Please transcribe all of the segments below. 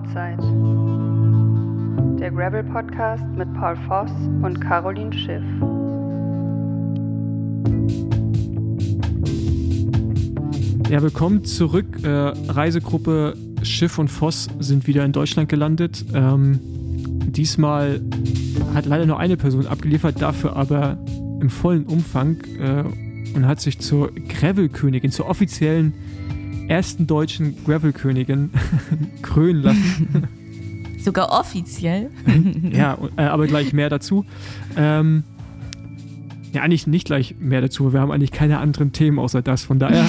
Outside. Der Gravel Podcast mit Paul Voss und Caroline Schiff. Ja, willkommen zurück. Äh, Reisegruppe Schiff und Voss sind wieder in Deutschland gelandet. Ähm, diesmal hat leider nur eine Person abgeliefert, dafür aber im vollen Umfang äh, und hat sich zur Gravel-Königin, zur offiziellen ersten deutschen Gravel-Königin krönen lassen. Sogar offiziell. ja, äh, aber gleich mehr dazu. Ähm, ja, eigentlich nicht gleich mehr dazu. Wir haben eigentlich keine anderen Themen außer das. Von daher.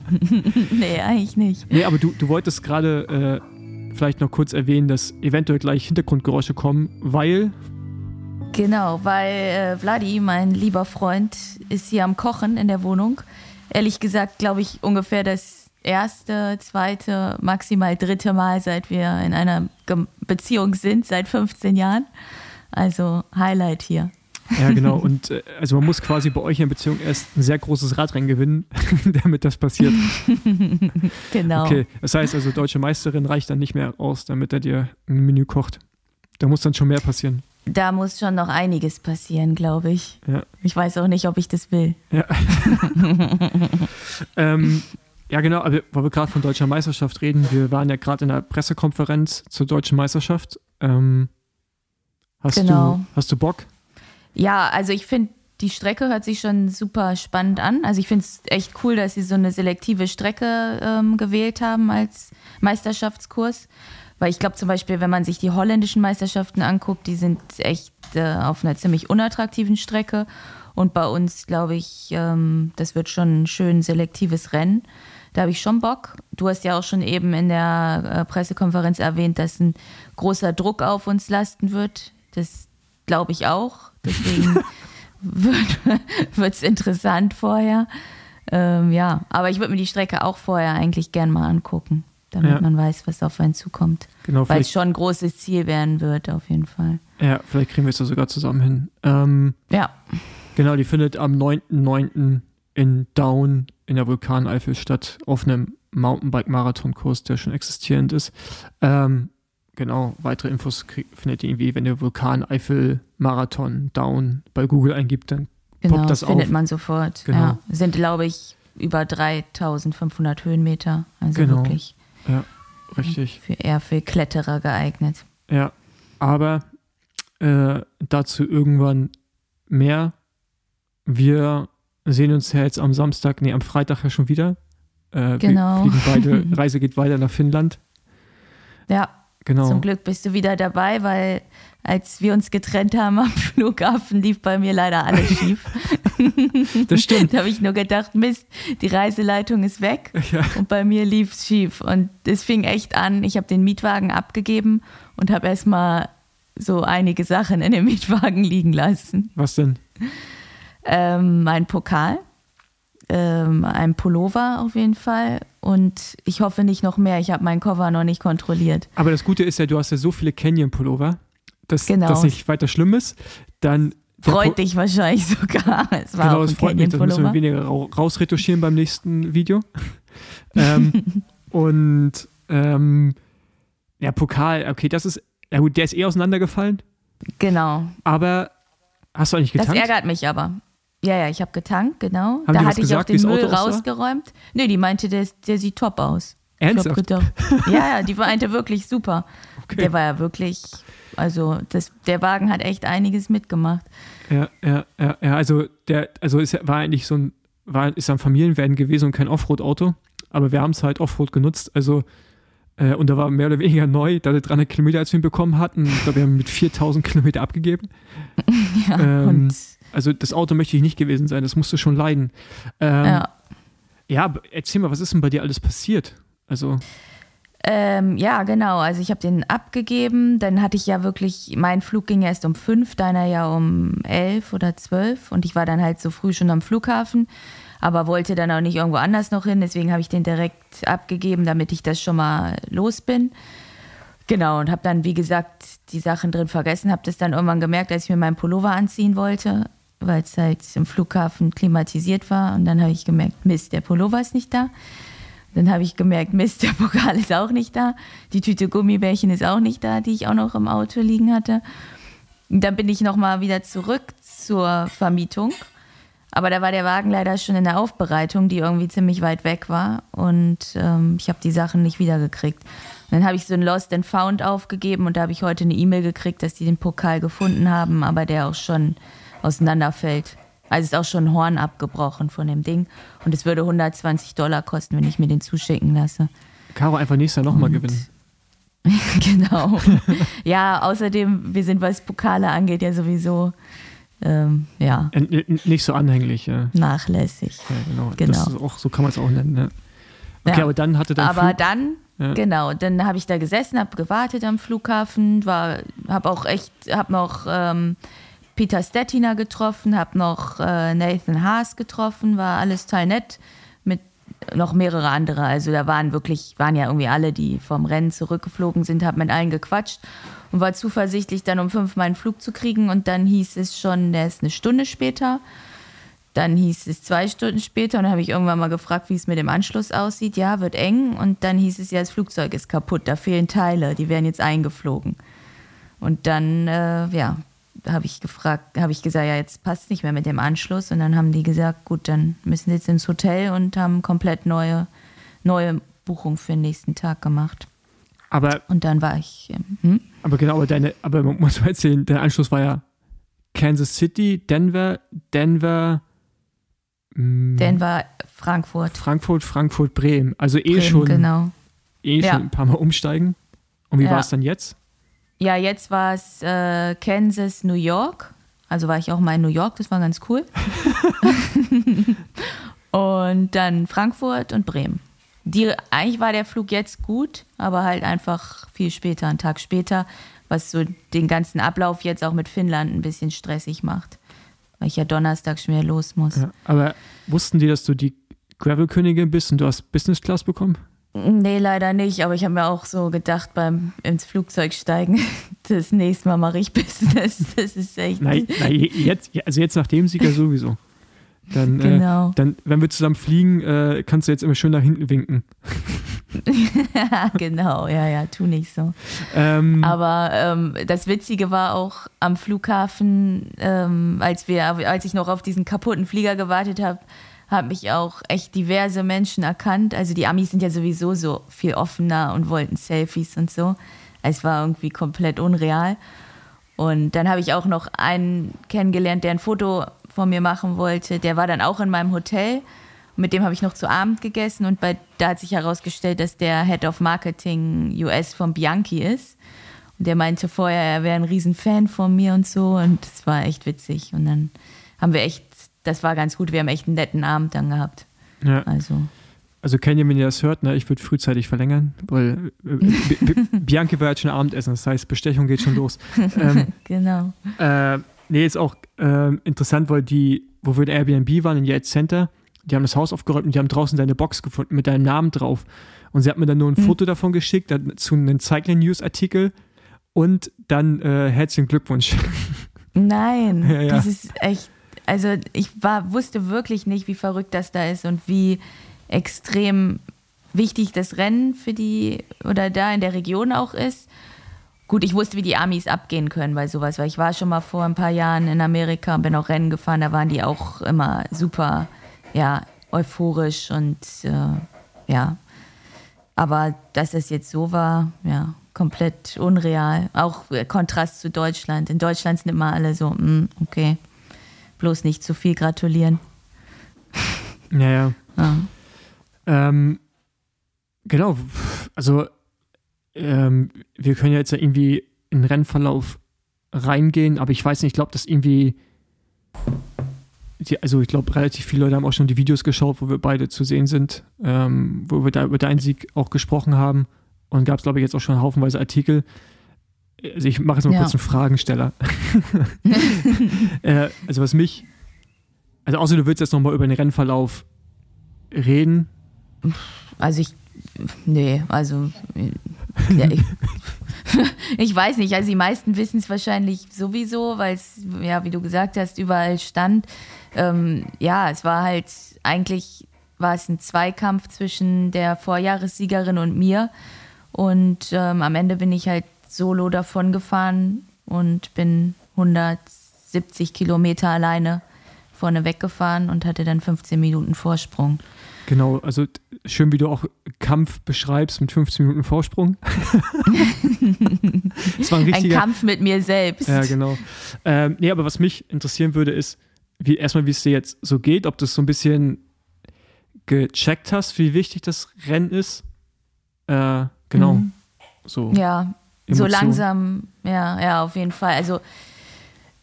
nee, eigentlich nicht. Nee, aber du, du wolltest gerade äh, vielleicht noch kurz erwähnen, dass eventuell gleich Hintergrundgeräusche kommen, weil. Genau, weil äh, Vladi, mein lieber Freund, ist hier am Kochen in der Wohnung. Ehrlich gesagt, glaube ich, ungefähr das erste, zweite, maximal dritte Mal, seit wir in einer Beziehung sind, seit 15 Jahren. Also Highlight hier. Ja, genau. Und äh, also man muss quasi bei euch in Beziehung erst ein sehr großes Radrennen gewinnen, damit das passiert. genau. Okay, das heißt also, deutsche Meisterin reicht dann nicht mehr aus, damit er dir ein Menü kocht. Da muss dann schon mehr passieren. Da muss schon noch einiges passieren, glaube ich. Ja. Ich weiß auch nicht, ob ich das will. Ja, ähm, ja genau, aber weil wir gerade von deutscher Meisterschaft reden, wir waren ja gerade in der Pressekonferenz zur deutschen Meisterschaft. Ähm, hast, Genau. du, hast du Bock? Ja, also ich finde, die Strecke hört sich schon super spannend an. Also ich finde es echt cool, dass sie so eine selektive Strecke ähm, gewählt haben als Meisterschaftskurs. Weil ich glaube zum Beispiel, wenn man sich die holländischen Meisterschaften anguckt, die sind echt äh, auf einer ziemlich unattraktiven Strecke. Und bei uns, glaube ich, ähm, das wird schon ein schön selektives Rennen. Da habe ich schon Bock. Du hast ja auch schon eben in der äh, Pressekonferenz erwähnt, dass ein großer Druck auf uns lasten wird. Das glaube ich auch. Deswegen wird es interessant vorher. Ähm, ja, aber ich würde mir die Strecke auch vorher eigentlich gern mal angucken, damit Ja. man weiß, was auf einen zukommt. Genau, Weil es schon ein großes Ziel werden wird, auf jeden Fall. ja, vielleicht kriegen wir es ja sogar zusammen hin. Ähm, Ja, genau, die findet am 9.9. in Down in der Vulkaneifel statt, auf einem Mountainbike-Marathon-Kurs, der schon existierend ist. Ähm, genau, weitere Infos krieg, findet ihr irgendwie, wenn ihr Vulkaneifel-Marathon Down bei Google eingibt, dann genau, poppt das findet auf. man sofort. Genau. Ja, sind, glaube ich, über 3500 Höhenmeter. Also Genau. wirklich Richtig. für, eher für Kletterer geeignet. Ja, aber äh, dazu irgendwann mehr. Wir sehen uns ja jetzt am Samstag, nee, am Freitag ja schon wieder. Äh, Genau. Wir fliegen beide, Reise geht weiter nach Finnland. Ja, Genau. Zum Glück bist du wieder dabei, weil als wir uns getrennt haben am Flughafen, lief bei mir leider alles schief. Das stimmt. da habe ich nur gedacht, Mist, die Reiseleitung ist weg Ja. und bei mir lief es schief. Und es fing echt an, ich habe den Mietwagen abgegeben und habe erstmal so einige Sachen in dem Mietwagen liegen lassen. Was denn? Ähm, mein Pokal, ähm, ein Pullover auf jeden Fall und ich hoffe nicht noch mehr. Ich habe meinen Koffer noch nicht kontrolliert. Aber das Gute ist ja, du hast ja so viele Canyon-Pullover, dass Genau. das nicht weiter schlimm ist. Dann Freut dich wahrscheinlich sogar. Es war Genau, das ein freut mich. Das müssen wir weniger rau- rausretuschieren beim nächsten Video. ähm, und ähm, ja, Pokal, okay, das ist, ja gut, der ist eh auseinandergefallen, Genau. aber hast du eigentlich Das getankt? ärgert mich aber. Ja, ja, ich habe getankt, genau. Haben da hatte ich gesagt, auch den Müll rausgeräumt. Nee, die meinte, der, der sieht top aus. Ernsthaft? gedacht, ja, ja, die meinte wirklich super. Okay. Der war ja wirklich, also das, der Wagen hat echt einiges mitgemacht. Ja, ja, ja, ja, also der, also es war eigentlich so ein, war, ist ein Familienvan gewesen und kein Offroad-Auto, aber wir haben es halt Offroad genutzt, also äh, und da war mehr oder weniger neu, da wir 300 Kilometer als wir ihn bekommen hatten, ich glaube, wir haben mit 4000 Kilometer abgegeben. Ja, Ähm, und Also das Auto möchte ich nicht gewesen sein, das musste schon leiden. Ähm, ja. ja. aber erzähl mal, was ist denn bei dir alles passiert? Also, Ähm, ja, genau. Also ich habe den abgegeben. Dann hatte ich ja wirklich, mein Flug ging erst um fünf, deiner ja um elf oder zwölf. Und ich war dann halt so früh schon am Flughafen, aber wollte dann auch nicht irgendwo anders noch hin. Deswegen habe ich den direkt abgegeben, damit ich das schon mal los bin. Genau, und habe dann, wie gesagt, die Sachen drin vergessen. Habe das dann irgendwann gemerkt, als ich mir meinen Pullover anziehen wollte, weil es halt im Flughafen klimatisiert war. Und dann habe ich gemerkt, Mist, der Pullover ist nicht da. Dann habe ich gemerkt, Mist, der Pokal ist auch nicht da. Die Tüte Gummibärchen ist auch nicht da, die ich auch noch im Auto liegen hatte. Dann bin ich nochmal wieder zurück zur Vermietung. Aber da war der Wagen leider schon in der Aufbereitung, die irgendwie ziemlich weit weg war. Und ähm, ich habe die Sachen nicht wiedergekriegt. Dann habe ich so ein Lost and Found aufgegeben und da habe ich heute eine E-Mail gekriegt, dass die den Pokal gefunden haben, aber der auch schon auseinanderfällt. Also ist auch schon ein Horn abgebrochen von dem Ding. Und es würde 120 Dollar kosten, wenn ich mir den zuschicken lasse. Caro einfach nächstes Jahr nochmal gewinnen. genau. ja, außerdem, wir sind, was Pokale angeht, ja sowieso ähm, ja. Nicht so anhänglich, ja. Nachlässig. Ja, genau. genau. Auch, so kann man es auch nennen, ja. Okay, aber dann hatte dann. Aber Flug, dann, genau, dann habe ich da gesessen, habe gewartet am Flughafen, war, habe auch echt, habe noch ähm, Peter Stettiner getroffen, habe noch äh, Nathan Haas getroffen, war alles total nett mit noch mehrere andere. Also da waren wirklich, waren ja irgendwie alle, die vom Rennen zurückgeflogen sind, habe mit allen gequatscht und war zuversichtlich, dann um fünf meinen Flug zu kriegen. Und dann hieß es schon, der ist eine Stunde später. Dann hieß es zwei Stunden später und dann habe ich irgendwann mal gefragt, wie es mit dem Anschluss aussieht. Ja, wird eng. Und dann hieß es ja, das Flugzeug ist kaputt, da fehlen Teile, die werden jetzt eingeflogen. Und dann, äh, ja, habe ich gefragt, habe ich gesagt, ja, jetzt passt es nicht mehr mit dem Anschluss. Und dann haben die gesagt, gut, dann müssen sie jetzt ins Hotel und haben komplett neue, neue Buchung für den nächsten Tag gemacht. Aber, und dann war ich. Ähm, hm? Aber genau, aber deine, aber man muss mal erzählen, der Anschluss war ja Kansas City, Denver, Denver, hm, Denver, Frankfurt. Frankfurt, Frankfurt, Bremen. Also eh Bremen, schon. Genau. Eh ja. schon ein paar Mal umsteigen. Und wie ja. war es dann jetzt? Ja, jetzt war es äh, Kansas, New York. Also war ich auch mal in New York, das war ganz cool. und dann Frankfurt und Bremen. Die, eigentlich war der Flug jetzt gut, aber halt einfach viel später, einen Tag später, was so den ganzen Ablauf jetzt auch mit Finnland ein bisschen stressig macht, weil ich ja Donnerstag schon wieder los muss. Ja, aber wussten die, dass du die Gravel-Königin bist und du hast Business Class bekommen? Nee, leider nicht, aber ich habe mir auch so gedacht beim ins Flugzeug steigen, das nächste Mal mache ich Business. Das ist echt. Nein, nein jetzt, also jetzt nach dem Sieger sowieso. Dann, äh, genau. Äh, dann, wenn wir zusammen fliegen, äh, kannst du jetzt immer schön nach hinten winken. genau, ja, ja, tu nicht so. Ähm, Aber ähm, das Witzige war auch am Flughafen, ähm, als wir, als ich noch auf diesen kaputten Flieger gewartet habe, haben mich auch echt diverse Menschen erkannt. Also die Amis sind ja sowieso so viel offener und wollten Selfies und so. Es war irgendwie komplett unreal. Und dann habe ich auch noch einen kennengelernt, der ein Foto von mir machen wollte, der war dann auch in meinem Hotel. Mit dem habe ich noch zu Abend gegessen und bei, da hat sich herausgestellt, dass der Head of Marketing US von Bianchi ist. Und der meinte vorher, er wäre ein Riesenfan von mir und so. Und es war echt witzig. Und dann haben wir echt, das war ganz gut, wir haben echt einen netten Abend dann gehabt. Ja. Also. Also Kenny, wenn ihr das hört, ne, ich würde frühzeitig verlängern, weil äh, Bianchi war jetzt schon Abendessen, das heißt, Bestechung geht schon los. Ähm, genau. Äh, Nee, ist auch äh, interessant, weil die, wo wir in Airbnb waren, in Yates Center, die haben das Haus aufgeräumt und die haben draußen deine Box gefunden mit deinem Namen drauf. Und sie hat mir dann nur ein mhm. Foto davon geschickt, dazu einen Cycling News Artikel und dann äh, herzlichen Glückwunsch. Nein, ja, ja. das ist echt, also ich war, wusste wirklich nicht, wie verrückt das da ist und wie extrem wichtig das Rennen für die oder da in der Region auch ist. Gut, ich wusste, wie die Amis abgehen können bei sowas, weil ich war schon mal vor ein paar Jahren in Amerika und bin auch Rennen gefahren, da waren die auch immer super, ja, euphorisch und äh, ja. Aber dass das jetzt so war, ja, komplett unreal. Auch Kontrast zu Deutschland. In Deutschland sind immer alle so, mm, okay, bloß nicht zu viel gratulieren. Ja, ja. ja. Ähm, genau, also ähm, wir können ja jetzt ja irgendwie in den Rennverlauf reingehen, aber ich weiß nicht, ich glaube, dass irgendwie, die, also ich glaube, relativ viele Leute haben auch schon die Videos geschaut, wo wir beide zu sehen sind, ähm, wo wir da über deinen Sieg auch gesprochen haben. Und gab es, glaube ich, jetzt auch schon haufenweise Artikel. Also ich mache jetzt mal ja. kurz einen Fragensteller. äh, also was mich, also außer du willst jetzt nochmal über den Rennverlauf reden. Also ich, nee, also ja, ich, ich, weiß nicht, also die meisten wissen es wahrscheinlich sowieso, weil es, ja, wie du gesagt hast, überall stand. Ähm, ja, es war halt eigentlich war es ein Zweikampf zwischen der Vorjahressiegerin und mir. Und ähm, am Ende bin ich halt solo davon gefahren und bin 170 Kilometer alleine vorne weggefahren und hatte dann 15 Minuten Vorsprung. Genau, also schön, wie du auch Kampf beschreibst mit 15 Minuten Vorsprung. das war ein, ein Kampf mit mir selbst. Ja, genau. Ähm, nee, aber was mich interessieren würde, ist, wie, erstmal, wie es dir jetzt so geht, ob du so ein bisschen gecheckt hast, wie wichtig das Rennen ist. Äh, genau. Mhm. So. Ja, Emotion. so langsam, ja, ja, auf jeden Fall. Also,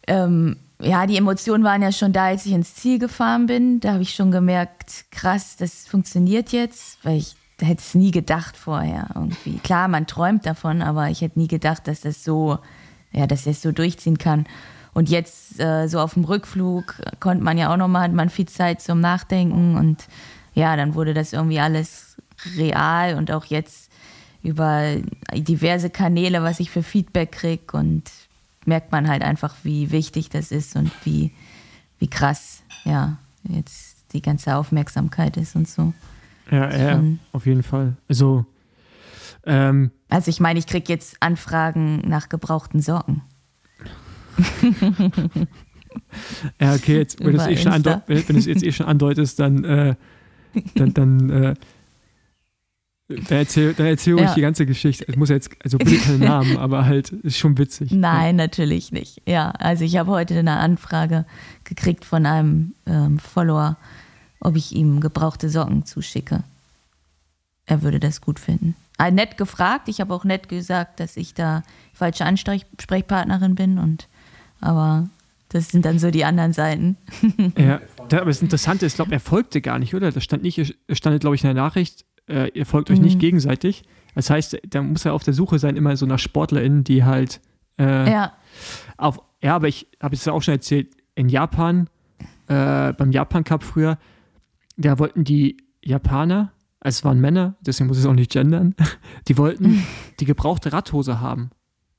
ähm, ja, die Emotionen waren ja schon da, als ich ins Ziel gefahren bin. Da habe ich schon gemerkt, krass, das funktioniert jetzt, weil ich hätte es nie gedacht vorher irgendwie. Klar, man träumt davon, aber ich hätte nie gedacht, dass das so, ja, dass das so durchziehen kann. Und jetzt äh, so auf dem Rückflug konnte man ja auch nochmal, hat man viel Zeit zum Nachdenken und ja, dann wurde das irgendwie alles real und auch jetzt über diverse Kanäle, was ich für Feedback kriege und merkt man halt einfach, wie wichtig das ist und wie, wie krass, ja, jetzt die ganze Aufmerksamkeit ist und so. Ja, ja, auf jeden Fall. Also, ähm, also ich meine, ich kriege jetzt Anfragen nach gebrauchten Socken. ja, okay, jetzt, wenn, eh du es jetzt eh schon andeutest, dann, äh, dann, dann äh, dann erzähl, dann erzähl ja. euch die ganze Geschichte. Ich muss jetzt, also bitte keinen Namen, aber halt, ist schon witzig. Nein, ja. natürlich nicht. Ja, also ich habe heute eine Anfrage gekriegt von einem ähm, Follower, ob ich ihm gebrauchte Socken zuschicke. Er würde das gut finden. Ah, nett gefragt. Ich habe auch nett gesagt, dass ich da falsche Ansprechpartnerin bin und aber das sind dann so die anderen Seiten. Ja, aber das Interessante ist, ich glaube, er folgte gar nicht, oder? Das stand nicht, stand, glaube ich, in der Nachricht, äh, ihr folgt euch mhm. nicht gegenseitig. Das heißt, da muss er auf der Suche sein, immer so nach SportlerInnen, die halt äh, ja. auf, ja, aber ich habe es ja auch schon erzählt, in Japan, äh, beim Japan Cup früher, da wollten die Japaner, also es waren Männer, deswegen muss ich es auch nicht gendern, die wollten die gebrauchte Radhose haben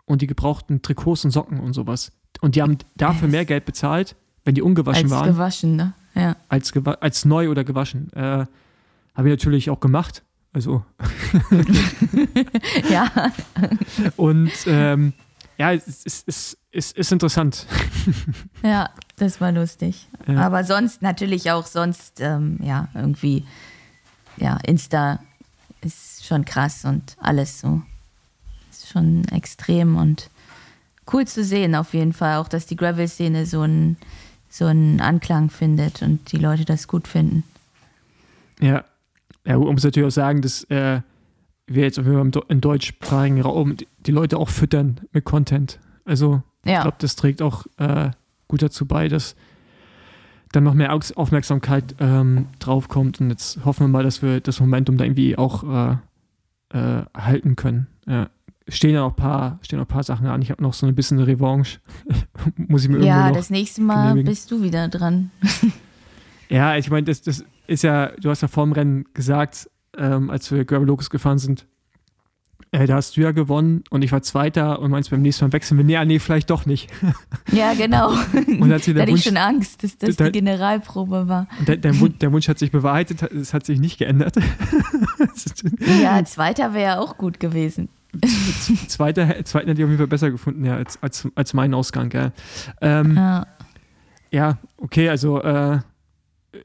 und die gebrauchten Trikots und Socken und sowas. Und die haben dafür mehr Geld bezahlt, wenn die ungewaschen als waren. Als gewaschen, ne? Ja. Als, als neu oder gewaschen. Äh, habe ich natürlich auch gemacht. Also. ja. Und ähm, ja, es ist, es, es ist interessant. ja, das war lustig. Ja. Aber sonst natürlich auch sonst, ähm, ja, irgendwie, ja, Insta ist schon krass und alles so. Ist schon extrem und cool zu sehen auf jeden Fall. Auch, dass die Gravel-Szene so einen so einen Anklang findet und die Leute das gut finden. Ja, ja, man muss natürlich auch sagen, dass äh, wir jetzt im, im deutschsprachigen Raum die Leute auch füttern mit Content. Also ja. ich glaube, das trägt auch äh, gut dazu bei, dass dann noch mehr Aufmerksamkeit ähm, draufkommt. Und jetzt hoffen wir mal, dass wir das Momentum da irgendwie auch äh, äh, halten können. Ja. Stehen ja noch ein paar, stehen noch paar Sachen an. Ich habe noch so ein bisschen eine Revanche. Muss ich mir Ja, das nächste Mal genehmigen. bist du wieder dran. ja, ich meine, das, das ist ja, du hast ja vor dem Rennen gesagt, ähm, als wir Gravel Locus gefahren sind, äh, da hast du ja gewonnen und ich war Zweiter und meinst beim nächsten Mal wechseln wir. Nee, ah, nee, vielleicht doch nicht. Ja, genau. und hat da hatte ich schon Angst, dass das da, die Generalprobe war. Der, der, Wunsch, der, Wunsch, hat sich bewahrheitet, es hat sich nicht geändert. ja, Zweiter wäre ja auch gut gewesen. Zweiter, Zweiten hätte ich auf jeden Fall besser gefunden, ja, als, als, als mein Ausgang, gell. Ähm, ja. ja. okay, also äh,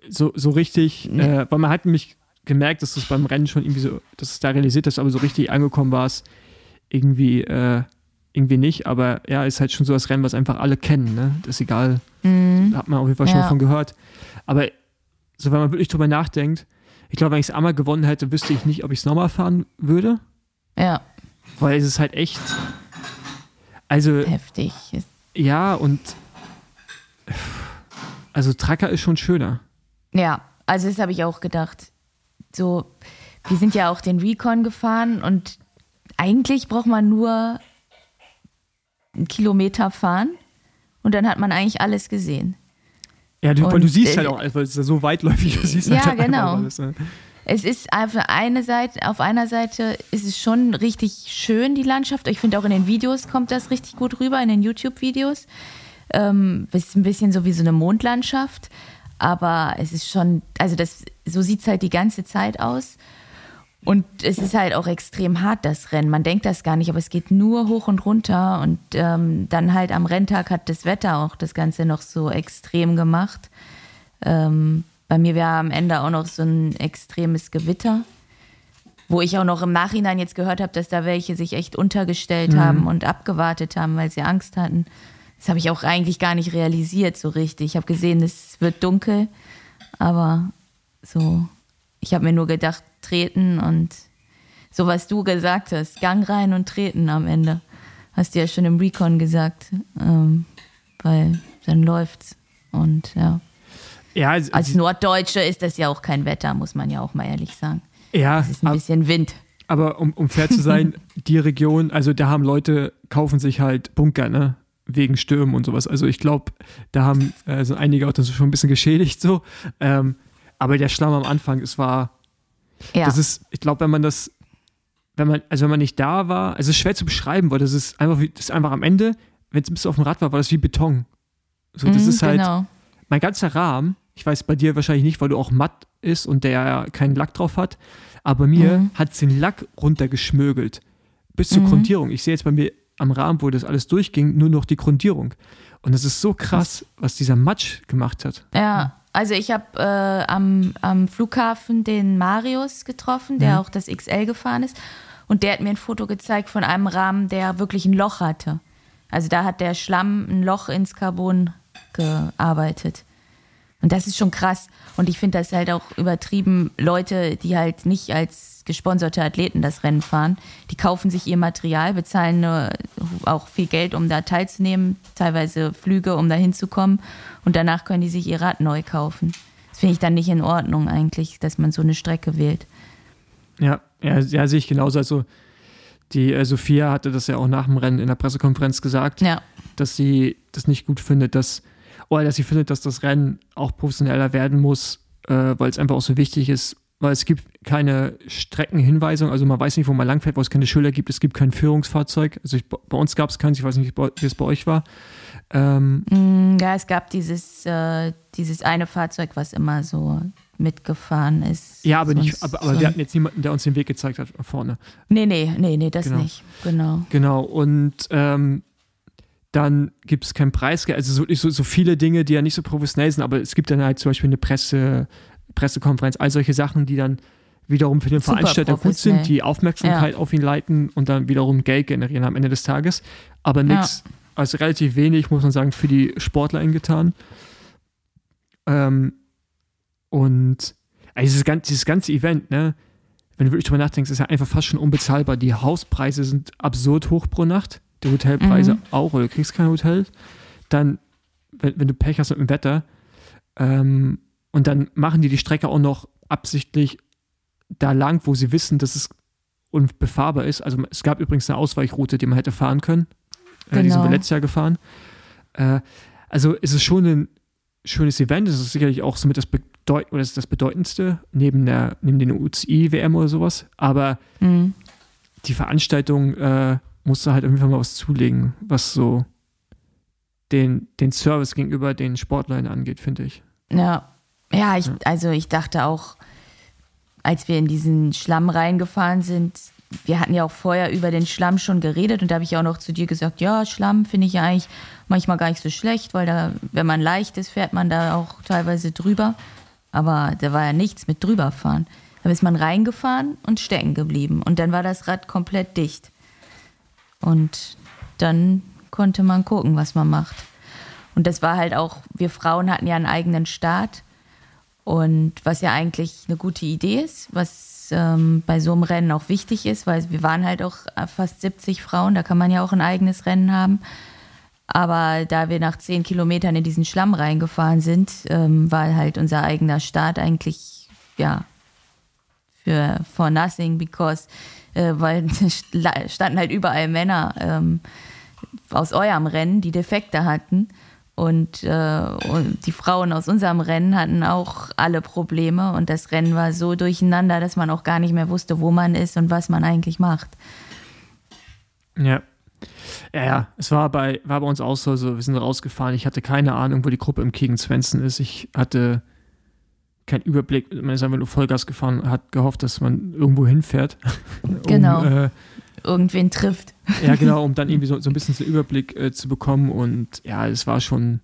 so, so richtig, nee. äh, weil man hat nämlich gemerkt, dass es beim Rennen schon irgendwie so, dass es da realisiert ist, aber so richtig angekommen war es irgendwie, äh, irgendwie nicht. Aber ja, ist halt schon so das Rennen, was einfach alle kennen, ne? Das ist egal. Mhm. Da hat man auf jeden Fall schon ja. von gehört. Aber so, wenn man wirklich drüber nachdenkt, ich glaube, wenn ich es einmal gewonnen hätte, wüsste ich nicht, ob ich es nochmal fahren würde. Ja. Weil es ist halt echt. Also. Heftig. Ja, und. Also Tracker ist schon schöner. Ja, also das habe ich auch gedacht. So, wir sind ja auch den Recon gefahren und eigentlich braucht man nur einen Kilometer fahren und dann hat man eigentlich alles gesehen. Ja, du, weil du siehst halt auch, weil es ist ja so weitläufig, du siehst ja, halt genau. alles. Ne? Es ist auf eine Seite, auf einer Seite ist es schon richtig schön, die Landschaft. Ich finde auch in den Videos kommt das richtig gut rüber, in den YouTube-Videos. Ähm, ist ein bisschen so wie so eine Mondlandschaft. Aber es ist schon, also das, so sieht es halt die ganze Zeit aus. Und es ist halt auch extrem hart, das Rennen. Man denkt das gar nicht, aber es geht nur hoch und runter. Und ähm, dann halt am Renntag hat das Wetter auch das Ganze noch so extrem gemacht. Ähm, bei mir wäre am Ende auch noch so ein extremes Gewitter, wo ich auch noch im Nachhinein jetzt gehört habe, dass da welche sich echt untergestellt mhm. haben und abgewartet haben, weil sie Angst hatten. Das habe ich auch eigentlich gar nicht realisiert so richtig. Ich habe gesehen, es wird dunkel, aber so, ich habe mir nur gedacht, treten und so, was du gesagt hast, Gang rein und treten am Ende. Hast du ja schon im Recon gesagt, ähm, weil dann läuft's und ja. Ja, also, als Norddeutsche ist das ja auch kein Wetter, muss man ja auch mal ehrlich sagen. Ja. Es ist ein ab, bisschen Wind. Aber um, um fair zu sein, die Region, also da haben Leute, kaufen sich halt Bunker, ne? Wegen Stürmen und sowas. Also ich glaube, da haben äh, so einige das schon ein bisschen geschädigt so. Ähm, aber der Schlamm am Anfang, es war. Ja. Das ist, ich glaube, wenn man das, wenn man, also wenn man nicht da war, also es ist schwer zu beschreiben, weil das ist einfach wie, das ist einfach am Ende, wenn es ein bisschen auf dem Rad war, war das wie Beton. So, das mhm, ist halt. Genau. Mein ganzer Rahmen ich weiß bei dir wahrscheinlich nicht, weil du auch matt ist und der ja keinen Lack drauf hat. Aber mir mhm. hat es den Lack runtergeschmögelt. Bis zur mhm. Grundierung. Ich sehe jetzt bei mir am Rahmen, wo das alles durchging, nur noch die Grundierung. Und das ist so krass, was dieser Matsch gemacht hat. Ja, also ich habe äh, am, am Flughafen den Marius getroffen, der mhm. auch das XL gefahren ist. Und der hat mir ein Foto gezeigt von einem Rahmen, der wirklich ein Loch hatte. Also da hat der Schlamm ein Loch ins Carbon gearbeitet. Und das ist schon krass. Und ich finde das halt auch übertrieben. Leute, die halt nicht als gesponserte Athleten das Rennen fahren, die kaufen sich ihr Material, bezahlen auch viel Geld, um da teilzunehmen, teilweise Flüge, um da hinzukommen. Und danach können die sich ihr Rad neu kaufen. Das finde ich dann nicht in Ordnung eigentlich, dass man so eine Strecke wählt. Ja, ja, ja sehe ich genauso. Also die äh, Sophia hatte das ja auch nach dem Rennen in der Pressekonferenz gesagt, ja. dass sie das nicht gut findet, dass oder dass sie findet, dass das Rennen auch professioneller werden muss, äh, weil es einfach auch so wichtig ist, weil es gibt keine Streckenhinweisung, also man weiß nicht, wo man langfährt, wo es keine Schilder gibt, es gibt kein Führungsfahrzeug. Also ich, bei uns gab es keins, ich weiß nicht, wie es bei euch war. Ähm, mm, ja, es gab dieses, äh, dieses eine Fahrzeug, was immer so mitgefahren ist. Ja, aber nicht, aber, aber wir hatten jetzt niemanden, der uns den Weg gezeigt hat vorne. Nee, nee, nee, nee, das genau. nicht. Genau. Genau. Und ähm, dann gibt es kein Preisgeld. Also so, so, viele Dinge, die ja nicht so professionell sind, aber es gibt dann halt zum Beispiel eine Presse, Pressekonferenz, all solche Sachen, die dann wiederum für den Super Veranstalter gut sind, die Aufmerksamkeit ja. auf ihn leiten und dann wiederum Geld generieren am Ende des Tages. Aber nichts, ja. also relativ wenig, muss man sagen, für die Sportler getan. Ähm, und also dieses, ganze, dieses ganze Event, ne, wenn du wirklich drüber nachdenkst, ist ja einfach fast schon unbezahlbar. Die Hauspreise sind absurd hoch pro Nacht die Hotelpreise mhm. auch oder du kriegst kein Hotel, dann, wenn, wenn, du Pech hast mit dem Wetter, ähm, und dann machen die die Strecke auch noch absichtlich da lang, wo sie wissen, dass es unbefahrbar ist. Also es gab übrigens eine Ausweichroute, die man hätte fahren können. Genau. Äh, die sind wir genau. letztes Jahr gefahren. Äh, also es ist schon ein schönes Event. Es ist sicherlich auch somit das, Bedeut oder das, das bedeutendste neben, der, neben den UCI-WM oder sowas. Aber mhm. die Veranstaltung äh, musst du halt irgendwie mal was zulegen, was so den, den Service gegenüber den Sportlern angeht, finde ich. Ja, ja, ich, also ich dachte auch, als wir in diesen Schlamm reingefahren sind, wir hatten ja auch vorher über den Schlamm schon geredet und da habe ich auch noch zu dir gesagt, ja, Schlamm finde ich ja eigentlich manchmal gar nicht so schlecht, weil da, wenn man leicht ist, fährt man da auch teilweise drüber. Aber da war ja nichts mit drüberfahren. Da ist man reingefahren und stecken geblieben und dann war das Rad komplett dicht. Und dann konnte man gucken, was man macht. Und das war halt auch, wir Frauen hatten ja einen eigenen Start. Und was ja eigentlich eine gute Idee ist, was ähm, bei so einem Rennen auch wichtig ist, weil wir waren halt auch fast 70 Frauen, da kann man ja auch ein eigenes Rennen haben. Aber da wir nach zehn Kilometern in diesen Schlamm reingefahren sind, ähm, war halt unser eigener Start eigentlich, ja, für for nothing, because äh, weil standen halt überall Männer ähm, aus eurem Rennen, die Defekte hatten. Und, äh, und, die Frauen aus unserem Rennen hatten auch alle Probleme. Und das Rennen war so durcheinander, dass man auch gar nicht mehr wusste, wo man ist und was man eigentlich macht. Ja. Ja, ja, es war bei, war bei uns auch so, so, wir sind rausgefahren. Ich hatte keine Ahnung, wo die Gruppe im Kegen Svensson ist. Ich hatte keinen Überblick. Man ist einfach nur Vollgas gefahren, hat gehofft, dass man irgendwo hinfährt. Genau. Um, äh, Irgendwen trifft. ja, genau, um dann irgendwie so, so ein bisschen den Überblick äh, zu bekommen. Und ja, es war schon,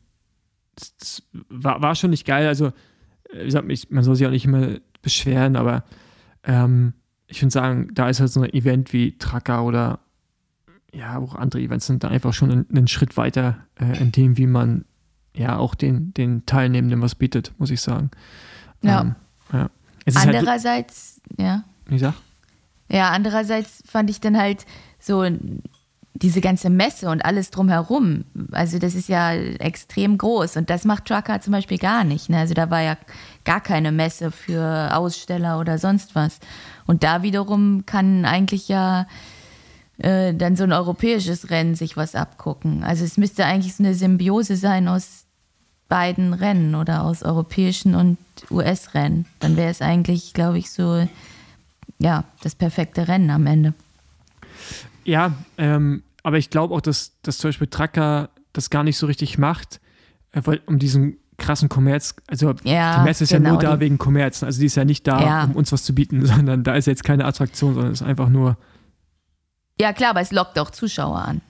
es war, war schon nicht geil. Also, äh, wie gesagt, ich, man soll sich auch nicht immer beschweren, aber ähm, ich würde sagen, da ist halt so ein Event wie Tracker oder ja, auch andere Events sind da einfach schon einen, einen Schritt weiter äh, in dem, wie man ja auch den, den Teilnehmenden was bietet, muss ich sagen. Ja. Ähm, ja. Es ist halt, Andererseits, ja. wie sag? Ja, andererseits fand ich dann halt so diese ganze Messe und alles drumherum. Also das ist ja extrem groß und das macht Trucker zum Beispiel gar nicht. Ne? Also da war ja gar keine Messe für Aussteller oder sonst was. Und da wiederum kann eigentlich ja äh, dann so ein europäisches Rennen sich was abgucken. Also es müsste eigentlich so eine Symbiose sein aus beiden Rennen oder aus europäischen und US-Rennen. Dann wäre es eigentlich, glaube ich, so ja, das perfekte Rennen am Ende. Ja, ähm, aber ich glaube auch, dass, dass zum Beispiel Tracker das gar nicht so richtig macht, äh, weil um diesen krassen Kommerz, also Ja, die Messe ist genau, ja nur da wegen Kommerz, also die ist ja nicht da, Ja. um uns was zu bieten, sondern da ist jetzt keine Attraktion, sondern es ist einfach nur, Ja, klar, aber es lockt auch Zuschauer an.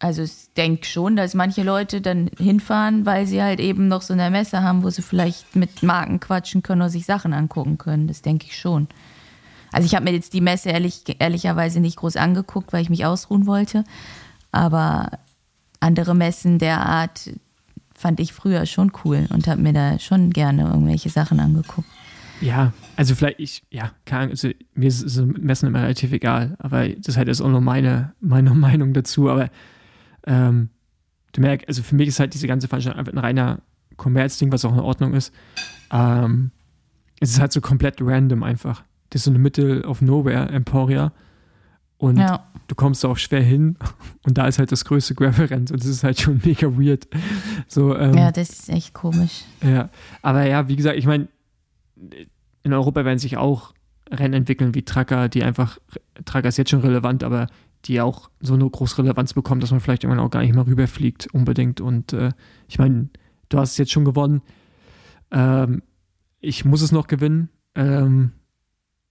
Also ich denke schon, dass manche Leute dann hinfahren, weil sie halt eben noch so eine Messe haben, wo sie vielleicht mit Marken quatschen können oder sich Sachen angucken können. Das denke ich schon. Also ich habe mir jetzt die Messe ehrlich, ehrlicherweise nicht groß angeguckt, weil ich mich ausruhen wollte. Aber andere Messen der Art fand ich früher schon cool und habe mir da schon gerne irgendwelche Sachen angeguckt. ja, also vielleicht ich, ja, Ahnung, also mir ist so Messen immer relativ egal, aber das ist halt auch nur meine, meine Meinung dazu, aber ähm, du merkst, also für mich ist halt diese ganze Veranstaltung einfach ein reiner Kommerzding, was auch in Ordnung ist. Ähm, es ist halt so komplett random einfach. Das ist so eine Middle of Nowhere Emporia und Ja. du kommst da auch schwer hin und da ist halt das größte Gravel-Rennen und das ist halt schon mega weird. So, ähm, ja, das ist echt komisch. ja, aber ja, wie gesagt, ich meine, in Europa werden sich auch Rennen entwickeln wie Tracker, die einfach, Tracker ist jetzt schon relevant, aber die auch so eine große Relevanz bekommen, dass man vielleicht irgendwann auch gar nicht mehr rüberfliegt unbedingt. Und äh, ich meine, du hast es jetzt schon gewonnen. Ähm, ich muss es noch gewinnen. Ähm,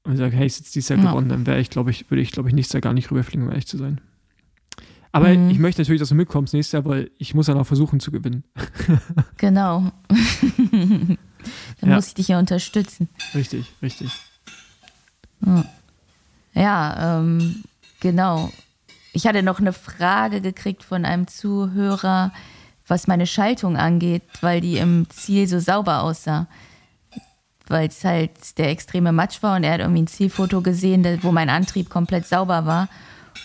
und ich sage, hey, ich jetzt dieses Jahr Ja. gewonnen, dann wäre ich, glaube ich, würde ich, glaube ich, nächstes Jahr gar nicht rüberfliegen, um ehrlich zu sein. Aber Mhm. ich möchte natürlich, dass du mitkommst nächstes Jahr, weil ich muss ja noch versuchen zu gewinnen. Genau. Dann Ja. muss ich dich ja unterstützen. Richtig, richtig. Ja, ähm, genau. Ich hatte noch eine Frage gekriegt von einem Zuhörer, was meine Schaltung angeht, weil die im Ziel so sauber aussah. Weil es halt der extreme Matsch war und er hat irgendwie ein Zielfoto gesehen, wo mein Antrieb komplett sauber war.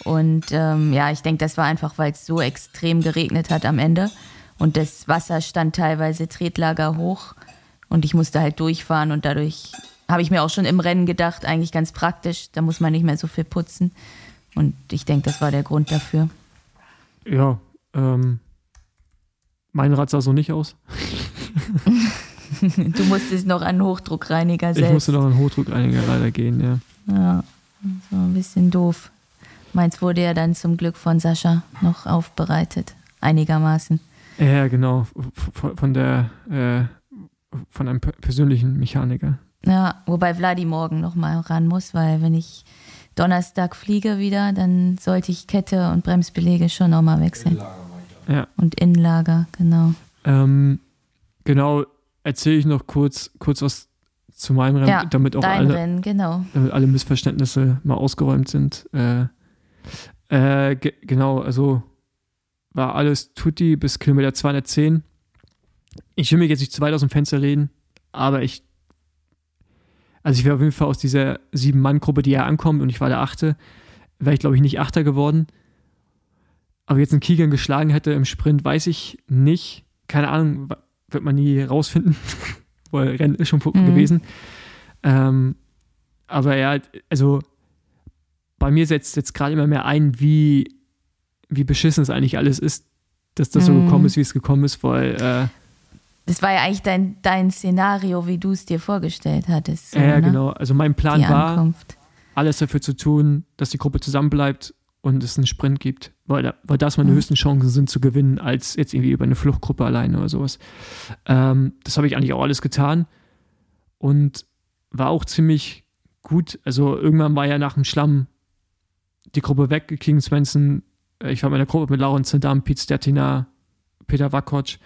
Und ähm, ja, ich denke, das war einfach, weil es so extrem geregnet hat am Ende. Und das Wasser stand teilweise Tretlager hoch. Und ich musste halt durchfahren und dadurch habe ich mir auch schon im Rennen gedacht, eigentlich ganz praktisch, da muss man nicht mehr so viel putzen. Und ich denke, das war der Grund dafür. Ja, ähm, mein Rad sah so nicht aus. Du musstest noch an Hochdruckreiniger Ich selbst. musste noch einen Hochdruckreiniger leider gehen, ja. Ja, das war ein bisschen doof. Meins wurde ja dann zum Glück von Sascha noch aufbereitet. Einigermaßen. Ja, genau. Von, von der, äh, von einem per- persönlichen Mechaniker. Ja, wobei Vladi morgen noch mal ran muss, weil wenn ich Donnerstag fliege wieder, dann sollte ich Kette und Bremsbeläge schon noch mal wechseln. Ja. Und Innenlager, genau. Ähm, genau, erzähle ich noch kurz, kurz was zu meinem Rennen, Ja, damit auch alle, Rennen, genau. damit alle Missverständnisse mal ausgeräumt sind. Äh, äh, ge genau, also war alles tutti bis Kilometer 210. Ich will mir jetzt nicht zu weit aus dem Fenster reden, aber ich, also ich wäre auf jeden Fall aus dieser Sieben-Mann-Gruppe, die ja ankommt und ich war der Achte, wäre ich glaube ich nicht Achter geworden. Aber jetzt einen Kiegern geschlagen hätte im Sprint, weiß ich nicht. Keine Ahnung, wird man nie rausfinden, weil Rennen ist schon Mhm. gewesen. Ähm, aber ja, also bei mir setzt jetzt gerade immer mehr ein, wie, wie beschissen es eigentlich alles ist, dass das so Mhm. gekommen ist, wie es gekommen ist, weil äh, Das war ja eigentlich dein, dein Szenario, wie du es dir vorgestellt hattest. So, ja, ne? genau. Also mein Plan Die war, Ankunft. alles dafür zu tun, dass die Gruppe zusammenbleibt und es einen Sprint gibt, weil, da, weil das meine Mhm. höchsten Chancen sind zu gewinnen, als jetzt irgendwie über eine Fluchtgruppe alleine oder sowas. Ähm, das habe ich eigentlich auch alles getan. und war auch ziemlich gut. Also irgendwann war ja nach dem Schlamm die Gruppe weg. King Svensson, äh, ich war in der Gruppe mit Lauren Zendam, Pete Stettina, Peter Wakoc,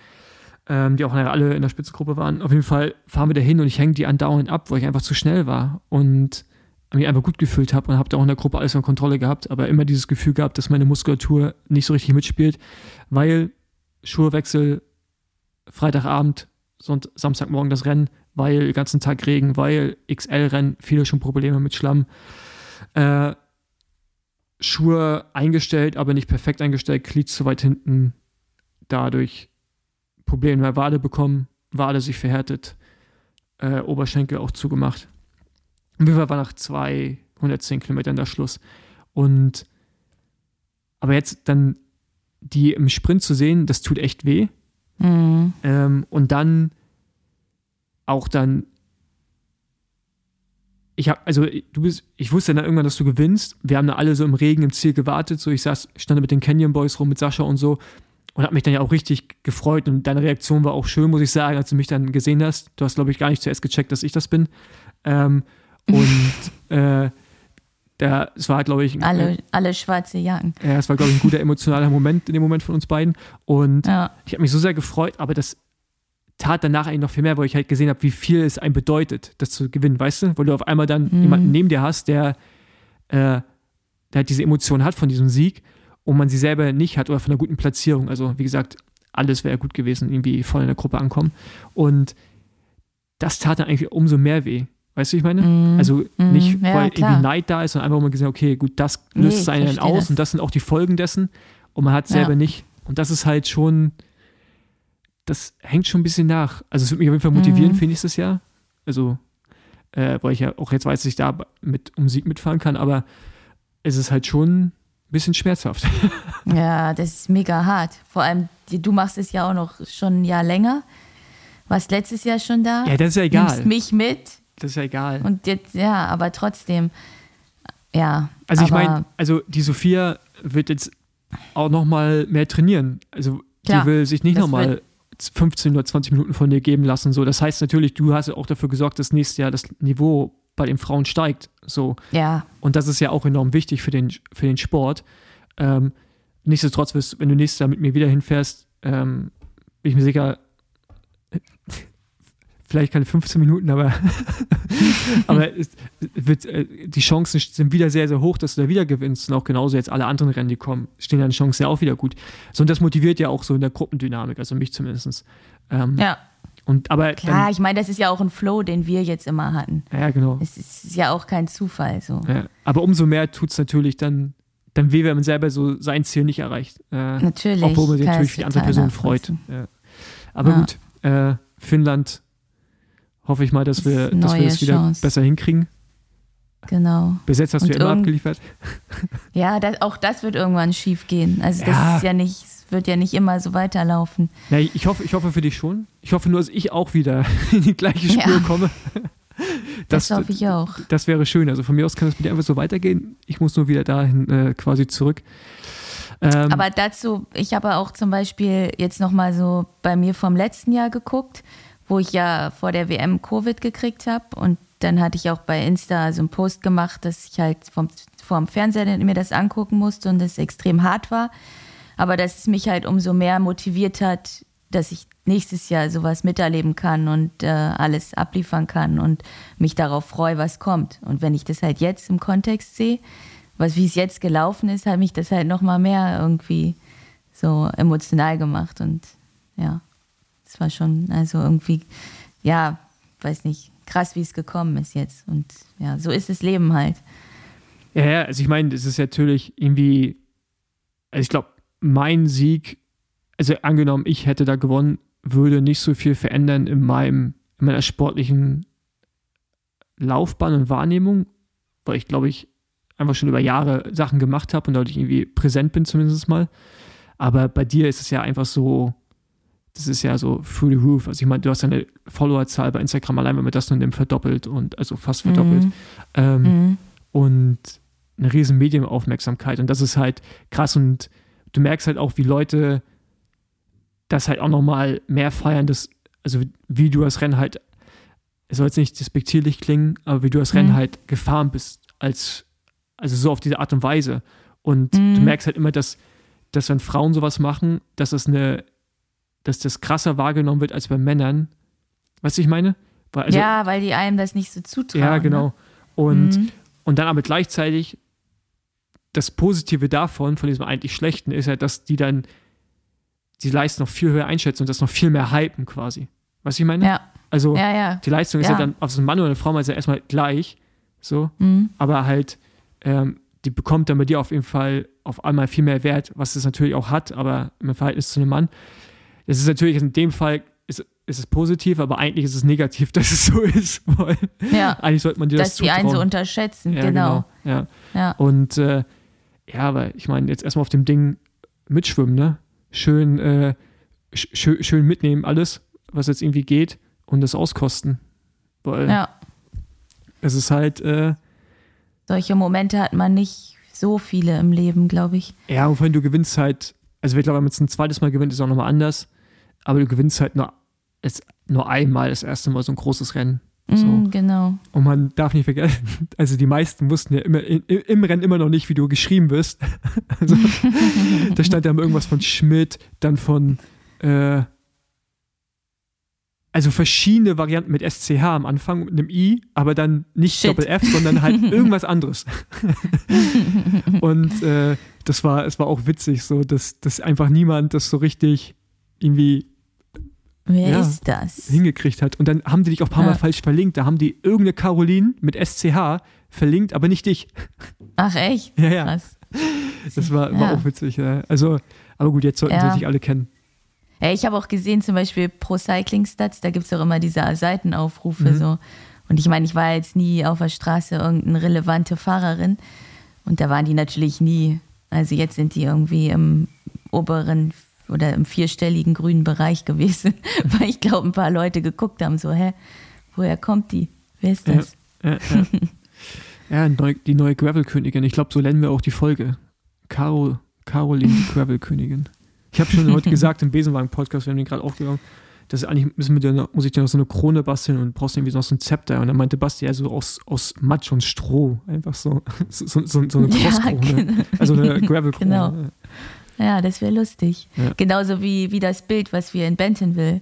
ähm, die auch alle in der Spitzengruppe waren. Auf jeden Fall fahren wir da hin und ich hänge die andauernd ab, weil ich einfach zu schnell war und mich einfach gut gefühlt habe und habe da auch in der Gruppe alles unter Kontrolle gehabt, aber immer dieses Gefühl gehabt, dass meine Muskulatur nicht so richtig mitspielt, weil Schuhwechsel, Freitagabend, Sonnt Samstagmorgen das Rennen, weil den ganzen Tag Regen, weil XL-Rennen, viele schon Probleme mit Schlamm. Äh, Schuhe eingestellt, aber nicht perfekt eingestellt, Glied zu weit hinten, dadurch Probleme bei Wade bekommen, Wade sich verhärtet, äh, Oberschenkel auch zugemacht. Und wir waren nach 210 Kilometern der Schluss. Und aber jetzt dann die im Sprint zu sehen, das tut echt weh. Mhm. Ähm, und dann auch dann ich habe, also du bist, ich wusste dann irgendwann, dass du gewinnst. Wir haben da alle so im Regen im Ziel gewartet. So, ich saß, stand mit den Canyon Boys rum, mit Sascha und so und habe mich dann ja auch richtig gefreut. Und deine Reaktion war auch schön, muss ich sagen, als du mich dann gesehen hast. Du hast, glaube ich, gar nicht zuerst gecheckt, dass ich das bin. Ähm, und äh, da, es war, glaube ich. Alle, äh, alle schwarze Jacken. Ja, es war, glaube ich, ein guter emotionaler Moment in dem Moment von uns beiden. Und ja. ich habe mich so sehr gefreut, aber das tat danach eigentlich noch viel mehr, weil ich halt gesehen habe, wie viel es einem bedeutet, das zu gewinnen, weißt du? Weil du auf einmal dann mhm. jemanden neben dir hast, der, äh, der halt diese Emotion hat von diesem Sieg und man sie selber nicht hat oder von einer guten Platzierung. Also, wie gesagt, alles wäre gut gewesen, irgendwie voll in der Gruppe ankommen. Und das tat dann eigentlich umso mehr weh. Weißt du, ich meine? Mm, also mm, nicht, ja, weil klar. irgendwie Neid da ist, sondern einfach mal gesagt, okay, gut, das löst nee, einen aus das. und das sind auch die Folgen dessen und man hat es selber ja. nicht. Und das ist halt schon, das hängt schon ein bisschen nach. Also es wird mich auf jeden Fall motivieren mm. für nächstes Jahr. Also, äh, weil ich ja auch jetzt weiß, dass ich da mit um Sieg mitfahren kann, aber es ist halt schon bisschen schmerzhaft. Ja, das ist mega hart. Vor allem, du machst es ja auch noch schon ein Jahr länger. Warst letztes Jahr schon da. Ja, das ist ja egal. Nimmst mich mit das ist ja egal. Und jetzt, ja, aber trotzdem, ja. Also ich meine, also die Sophia wird jetzt auch nochmal mehr trainieren. Also klar, die will sich nicht nochmal 15 oder 20 Minuten von dir geben lassen. So, das heißt natürlich, du hast ja auch dafür gesorgt, dass nächstes Jahr das Niveau bei den Frauen steigt. So. Ja. Und das ist ja auch enorm wichtig für den, für den Sport. Ähm, nichtsdestotrotz, wenn du nächstes Jahr mit mir wieder hinfährst, ähm, bin ich mir sicher, vielleicht keine 15 Minuten, aber, aber es wird, äh, die Chancen sind wieder sehr, sehr hoch, dass du da wieder gewinnst. Und auch genauso jetzt alle anderen Rennen, die kommen, stehen deine Chancen ja auch wieder gut. So, und das motiviert ja auch so in der Gruppendynamik, also mich zumindest. Ähm, ja. Und, aber Klar, dann, ich meine, das ist ja auch ein Flow, den wir jetzt immer hatten. Ja, genau. Es ist ja auch kein Zufall. So. Ja, aber umso mehr tut es natürlich dann, dann weh, wenn man selber so sein Ziel nicht erreicht. Äh, natürlich. Obwohl man sich natürlich für die andere Person freut. Ja. Aber ja. gut, äh, Finnland hoffe ich mal, dass wir, dass wir das wieder Chance. besser hinkriegen. Genau. Bis jetzt hast Und du ja immer abgeliefert. Ja, das, auch das wird irgendwann schief gehen. Also das ist ja nicht, wird ja nicht immer so weiterlaufen. Ja, ich hoffe, ich hoffe für dich schon. Ich hoffe nur, dass ich auch wieder in die gleiche Spur ja. komme. Das, das hoffe ich auch. Das wäre schön. Also von mir aus kann es mit dir einfach so weitergehen. Ich muss nur wieder dahin äh, quasi zurück. Ähm, Aber dazu, ich habe auch zum Beispiel jetzt nochmal so bei mir vom letzten Jahr geguckt wo ich ja vor der WM Covid gekriegt habe. Und dann hatte ich auch bei Insta so einen Post gemacht, dass ich halt vom, vom Fernseher mir das angucken musste und es extrem hart war. Aber dass es mich halt umso mehr motiviert hat, dass ich nächstes Jahr sowas miterleben kann und äh, alles abliefern kann und mich darauf freue, was kommt. Und wenn ich das halt jetzt im Kontext sehe, was wie es jetzt gelaufen ist, hat mich das halt noch mal mehr irgendwie so emotional gemacht und ja. Es war schon, also irgendwie, ja, weiß nicht, krass, wie es gekommen ist jetzt. Und ja, so ist das Leben halt. Ja, ja, also ich meine, es ist natürlich irgendwie, also ich glaube, mein Sieg, also angenommen, ich hätte da gewonnen, würde nicht so viel verändern in meinem, in meiner sportlichen Laufbahn und Wahrnehmung, weil ich glaube ich einfach schon über Jahre Sachen gemacht habe und dadurch irgendwie präsent bin zumindest mal. Aber bei dir ist es ja einfach so, das ist ja so through the roof. Also ich meine, du hast deine Followerzahl bei Instagram allein, wenn man das nur nimmt, verdoppelt und also fast verdoppelt. Mhm. Ähm, mhm. Und eine riesen Medienaufmerksamkeit. Und das ist halt krass. Und du merkst halt auch, wie Leute das halt auch nochmal mehr feiern, dass, also wie du das Rennen halt es soll jetzt nicht despektierlich klingen, aber wie du das Rennen Mhm. halt gefahren bist, als, also so auf diese Art und Weise. Und du Mhm. merkst halt immer, dass, dass wenn Frauen sowas machen, dass das eine, dass das krasser wahrgenommen wird als bei Männern. Weißt du, ich meine? Weil, also, ja, weil die einem das nicht so zutrauen. ja, genau. Und, Mhm. und dann aber gleichzeitig das Positive davon, von diesem eigentlich Schlechten, ist halt, dass die dann die Leistung noch viel höher einschätzen und das noch viel mehr hypen quasi. Weißt du, ich meine? Ne? Ja, Also ja, ja. die Leistung ist ja Ja. dann auf so einen Mann oder eine Frau mal ja erstmal gleich, so, Mhm. aber halt, ähm, die bekommt dann bei dir auf jeden Fall auf einmal viel mehr Wert, was es natürlich auch hat, aber im Verhältnis zu einem Mann. Das ist natürlich in dem Fall ist, ist es positiv, aber eigentlich ist es negativ, dass es so ist, weil Ja, eigentlich sollte man dir das dass die einen so zutrauen. unterschätzen, Ja, genau. Ja. Ja. Und äh, ja, aber ich meine, jetzt erstmal auf dem Ding mitschwimmen, ne? Schön, äh, sch schön, mitnehmen, alles, was jetzt irgendwie geht und das auskosten. Weil ja. es ist halt, äh, Solche Momente hat man nicht so viele im Leben, glaube ich. ja, und wenn du gewinnst halt, also ich glaube, wenn man jetzt ein zweites Mal gewinnt, ist auch nochmal anders, aber du gewinnst halt nur, es, nur einmal das erste Mal so ein großes Rennen. So. Mhm, genau. Und man darf nicht vergessen, also die meisten wussten ja immer, im, im Rennen immer noch nicht, wie du geschrieben wirst. Also, da stand ja immer irgendwas von Schmidt, dann von, äh, also verschiedene Varianten mit SCH am Anfang mit einem I, aber dann nicht Shit. Doppel F, sondern halt irgendwas anderes. Und äh, das war, es war auch witzig, so, dass, dass einfach niemand das so richtig irgendwie Wer Ja. ist das? hingekriegt hat. Und dann haben die dich auch ein paar Mal falsch verlinkt. Da haben die irgendeine Caroline mit SCH verlinkt, aber nicht dich. Ach echt? Ja, ja. Krass. Das war, war Ja. auch witzig. Ja. Also, aber gut, jetzt sollten Ja. sie sich alle kennen. Ja, ich habe auch gesehen, zum Beispiel Pro Cycling Stats, da gibt es auch immer diese Seitenaufrufe Mhm. so. Und ich meine, ich war jetzt nie auf der Straße irgendeine relevante Fahrerin. Und da waren die natürlich nie. Also jetzt sind die irgendwie im oberen oder im vierstelligen grünen Bereich gewesen, weil ich glaube, ein paar Leute geguckt haben, so, hä, woher kommt die? Wer ist Ja. das? Ja, ja. ja neu, die neue Gravel-Königin. Ich glaube, so nennen wir auch die Folge. Caro, Caroline, die Gravel-Königin. Ich habe schon heute gesagt im Besenwagen-Podcast, wir haben den gerade aufgenommen, dass eigentlich müssen wir dir muss ich dir noch so eine Krone basteln und brauchst irgendwie noch so ein Zepter. Und dann meinte Basti, ja, so aus, aus Matsch und Stroh. Einfach so, so, so, so, eine Ja, Crosskrone. genau. Also eine Gravel-Krone. Genau. Ja, das wäre lustig. Ja. Genauso wie, wie das Bild, was wir in Bentonville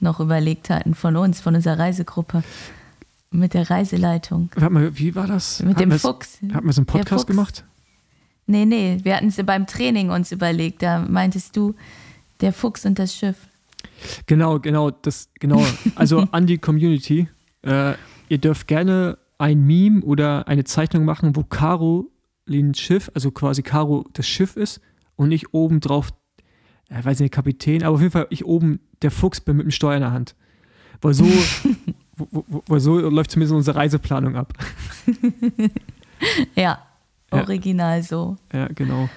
noch überlegt hatten von uns, von unserer Reisegruppe. Mit der Reiseleitung. Warte mal, wie war das? Mit Hatten dem Fuchs. Hatten wir so einen Podcast gemacht? Nee, nee, wir hatten es beim Training uns überlegt. Da meintest du, der Fuchs und das Schiff. Genau, genau, das, genau. Also an die Community. Äh, ihr dürft gerne ein Meme oder eine Zeichnung machen, wo Carolins Schiff, also quasi Caro das Schiff ist und ich oben drauf, äh, weiß nicht, Kapitän, aber auf jeden Fall ich oben der Fuchs bin mit dem Steuer in der Hand. Weil so, wo, wo, weil so läuft zumindest unsere Reiseplanung ab. Ja, Ja. original so. Ja, genau.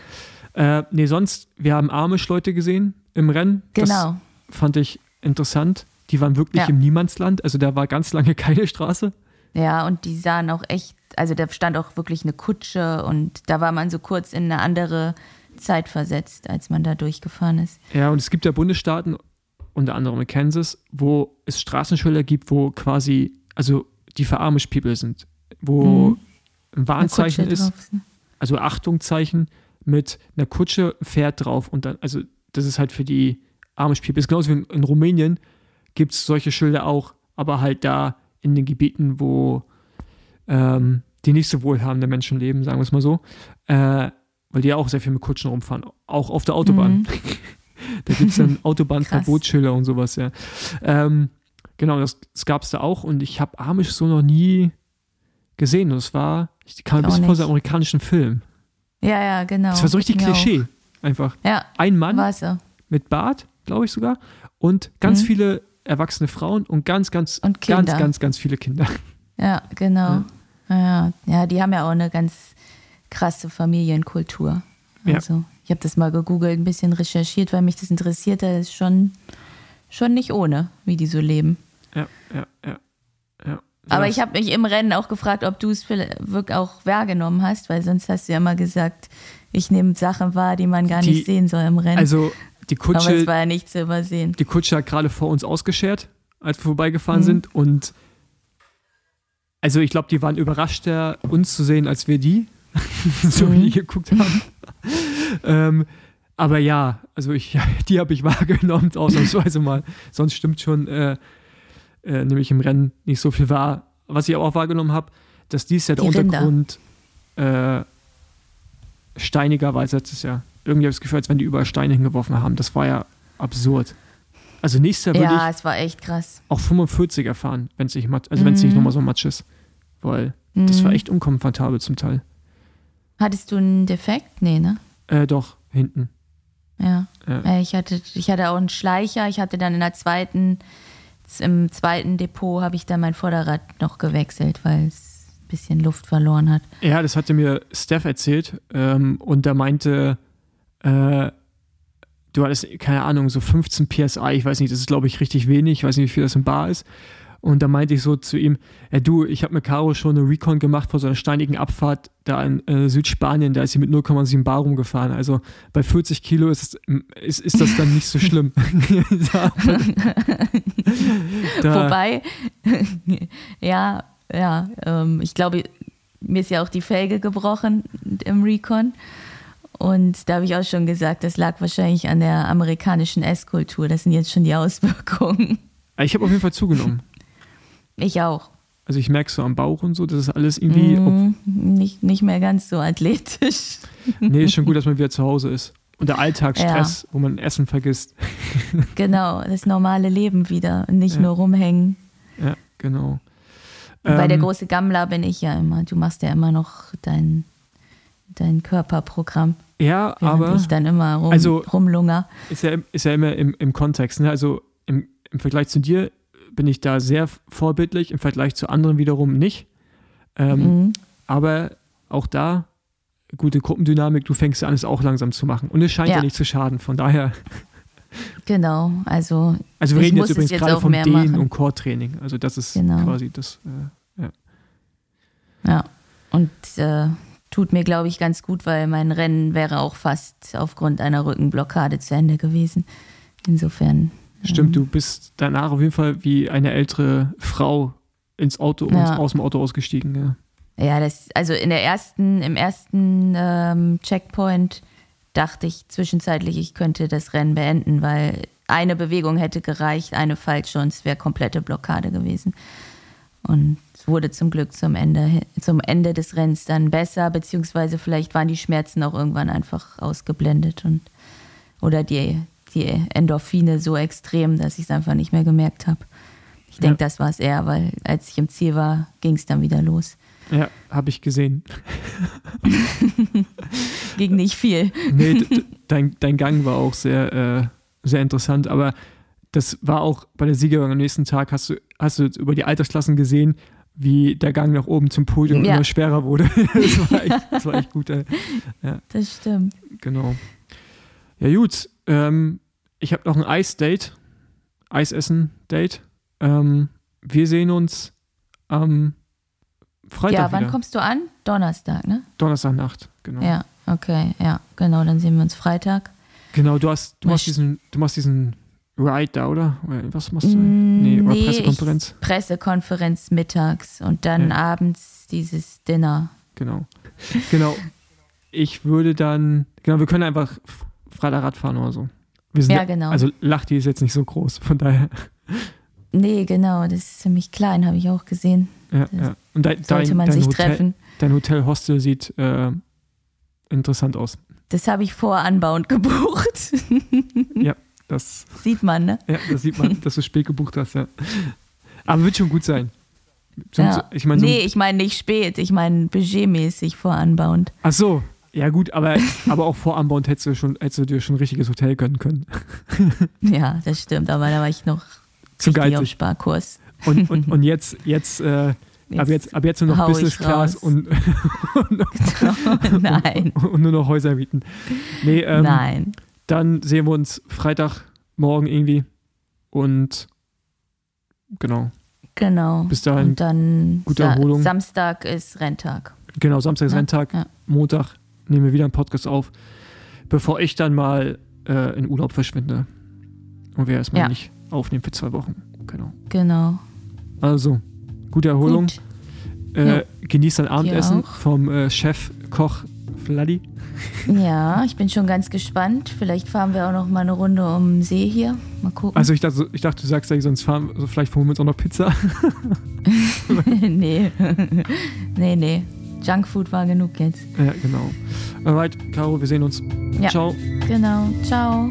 Äh, nee, sonst, wir haben Amish-Leute gesehen im Rennen. Genau. Das fand ich interessant. Die waren wirklich Ja. im Niemandsland. Also da war ganz lange keine Straße. Ja, und die sahen auch echt, also da stand auch wirklich eine Kutsche und da war man so kurz in eine andere Zeit versetzt, als man da durchgefahren ist. Ja, und es gibt ja Bundesstaaten, unter anderem in Kansas, wo es Straßenschilder gibt, wo quasi, also die für Amish People sind, wo Mhm. ein Warnzeichen ist, drauf ne? also Achtungzeichen mit einer Kutsche, Pferd drauf und dann, also das ist halt für die Amish People. Ist genauso wie in, in Rumänien gibt es solche Schilder auch, aber halt da in den Gebieten, wo ähm, die nicht so wohlhabende Menschen leben, sagen wir es mal so. Äh, weil die ja auch sehr viel mit Kutschen rumfahren, auch auf der Autobahn. Mhm. da gibt es dann Autobahnverbotsschilder und sowas, ja. Ähm, genau, das, das gab es da auch und ich habe Amish so noch nie gesehen. Und es war, ich kam ein Ich auch bisschen vor so einem amerikanischen Film. Ja, ja, genau. Das war so richtig auch. Klischee. Einfach. Ja, Ein Mann so. mit Bart, glaube ich sogar, und ganz Mhm. viele erwachsene Frauen und ganz, ganz, Und ganz, ganz, ganz viele Kinder. Ja, genau. Ja. Ja, ja, die haben ja auch eine ganz krasse Familienkultur. Ja. Also, ich habe das mal gegoogelt, ein bisschen recherchiert, weil mich das interessiert. Das ist schon, schon nicht ohne, wie die so leben. Ja, ja, ja. ja. Aber ich habe mich im Rennen auch gefragt, ob du es wirklich auch wahrgenommen hast, weil sonst hast du ja immer gesagt, ich nehme Sachen wahr, die man gar Die- nicht sehen soll im Rennen. Also die Aber es Kutsche, war ja nicht zu übersehen. die Kutsche hat gerade vor uns ausgeschert, als wir vorbeigefahren Mhm. sind und Also ich glaube, die waren überraschter, uns zu sehen, als wir die, so wie Mhm. die geguckt haben. ähm, aber ja, also ich, die habe ich wahrgenommen, ausnahmsweise mal. Sonst stimmt schon, äh, äh, nämlich im Rennen nicht so viel wahr. Was ich aber auch wahrgenommen habe, dass dies ja der Die. Untergrund äh, steiniger war als letztes Jahr. Irgendwie habe ich das Gefühl, als wenn die überall Steine hingeworfen haben. Das war ja absurd. Also nächstes Jahr würde Ja, ich es war echt krass. auch 45 erfahren, wenn es nicht, also wenn es nicht Mhm. nochmal so Matsch ist. Weil das war Mhm. echt unkomfortabel zum Teil. Hattest du einen Defekt? Nee, ne? Äh, doch, hinten. Ja. Ja. Ich hatte, ich hatte auch einen Schleicher. Ich hatte dann in der zweiten, im zweiten Depot habe ich dann mein Vorderrad noch gewechselt, weil es ein bisschen Luft verloren hat. Ja, das hatte mir Steph erzählt ähm, und der meinte, äh, du hattest, keine Ahnung, so 15 PSI, ich weiß nicht, das ist glaube ich richtig wenig, ich weiß nicht, wie viel das in Bar ist. Und da meinte ich so zu ihm, ja du, ich habe mit Caro schon eine Recon gemacht vor so einer steinigen Abfahrt da in äh, Südspanien, da ist sie mit 0,7 Bar rumgefahren. Also bei 40 Kilo ist, es, ist, ist das dann nicht so schlimm. da, da, Wobei, ja, ja, ähm, ich glaube, mir ist ja auch die Felge gebrochen im Recon. Und da habe ich auch schon gesagt, das lag wahrscheinlich an der amerikanischen Esskultur. Das sind jetzt schon die Auswirkungen. ich habe auf jeden Fall zugenommen. Ich auch. Also ich merke so am Bauch und so, das ist alles irgendwie, Mhm, nicht, nicht mehr ganz so athletisch. Nee, ist schon gut, dass man wieder zu Hause ist. Und der Alltagsstress, wo man Essen vergisst. Genau, das normale Leben wieder und nicht Ja. nur rumhängen. Ja, genau. Bei der Ähm, große Gammler bin ich ja immer. Du machst ja immer noch dein, dein Körperprogramm, Ja, aber ich dann immer rum, also- rumlunger. ist ja, ist ja immer im, im Kontext. Ne? Also im, im Vergleich zu dir bin ich da sehr vorbildlich, im Vergleich zu anderen wiederum nicht. Ähm, Mhm. Aber auch da, gute Gruppendynamik, du fängst ja an, es auch langsam zu machen. Und es scheint ja, Ja. nicht zu schaden. Von daher, Genau, also also wir reden jetzt übrigens jetzt gerade mehr Dehnen- machen. und Core-Training. Also das ist Genau. quasi das. Äh, ja. Und äh, tut mir, glaube ich, ganz gut, weil mein Rennen wäre auch fast aufgrund einer Rückenblockade zu Ende gewesen. Insofern. Stimmt, du bist danach auf jeden Fall wie eine ältere Frau ins Auto und Ja. aus dem Auto ausgestiegen. Ja. Ja, das, also in der ersten, im ersten ähm, Checkpoint dachte ich zwischenzeitlich, ich könnte das Rennen beenden, weil eine Bewegung hätte gereicht, eine falsche und es wäre komplette Blockade gewesen. Und es wurde zum Glück zum Ende, zum Ende des Rennens dann besser, beziehungsweise vielleicht waren die Schmerzen auch irgendwann einfach ausgeblendet und oder die, die Endorphine so extrem, dass ich es einfach nicht mehr gemerkt habe. Ich denke, das war es eher, weil als ich im Ziel war, ging es dann wieder los. Ja, habe ich gesehen. Ging nicht viel. Nee, dein, dein Gang war auch sehr, äh, sehr interessant, aber das war auch bei der Siegerin am nächsten Tag, hast du, hast du über die Altersklassen gesehen, wie der Gang nach oben zum Podium Ja. immer schwerer wurde. das, war echt, das war echt gut, ey. Das stimmt. genau. Ja, gut. Ähm, ich habe noch ein Eis-Date. Eisessen-Date. Ähm, wir sehen uns am Freitag ja, wann wieder. kommst du an? Donnerstag, ne? Donnerstagnacht, genau. Ja, okay, ja, genau, dann sehen wir uns Freitag. Genau, du hast, du Mal machst diesen, du machst diesen Ride da, oder? Was machst du? Mm, nee, oder nee, Pressekonferenz? Pressekonferenz mittags und dann Ja. abends dieses Dinner. Genau. Genau. Ich würde dann, genau, wir können einfach Freitag Rad fahren oder so. Wir sind Ja, genau. Also Lachti ist jetzt nicht so groß, von daher. Nee, genau, das ist ziemlich klein, habe ich auch gesehen. Ja, ja. Und dein, Sollte dein, man dein sich Hotel, treffen. Dein Hotel-Hostel sieht äh, interessant aus. Das habe ich vor Anbauend gebucht. Ja, das, Sieht man, ne? ja, das sieht man, dass du spät gebucht hast, ja. Aber wird schon gut sein. So, Ja. ich meine, so, nee, ich meine nicht spät, ich meine budgetmäßig vor Anbauend. ach so, ja gut, aber, aber auch vor Anbauend hättest du, schon, hättest du dir schon ein richtiges Hotel gönnen können. Ja, das stimmt, aber da war ich noch Zu richtig auf. Sparkurs. Und, und, und jetzt, jetzt, äh, ab jetzt, ab jetzt nur noch Business Class raus. und, Nein, und nur noch Häuser mieten. Nee, ähm, nein. dann sehen wir uns Freitagmorgen irgendwie. Und genau, Genau. bis dahin, Und dann gute Erholung. Samstag ist Renntag. genau, Samstag ist Ja, Renntag, ja. Montag nehmen wir wieder einen Podcast auf, bevor ich dann mal äh, in Urlaub verschwinde. Und wir erstmal Ja. nicht aufnehmen für zwei Wochen. Genau. Genau. Also, gute Erholung. Gut. Äh, genieß dein Abendessen vom äh, Chef Koch Vladi. Ja, ich bin schon ganz gespannt. Vielleicht fahren wir auch noch mal eine Runde um den See hier. Mal gucken. Also ich dachte, ich dachte, du sagst ja, sonst fahren, also vielleicht holen wir uns auch noch Pizza. nee. nee, nee. Junkfood war genug jetzt. ja, genau. Alright, Caro, wir sehen uns. Ja. Ciao. Genau. Ciao.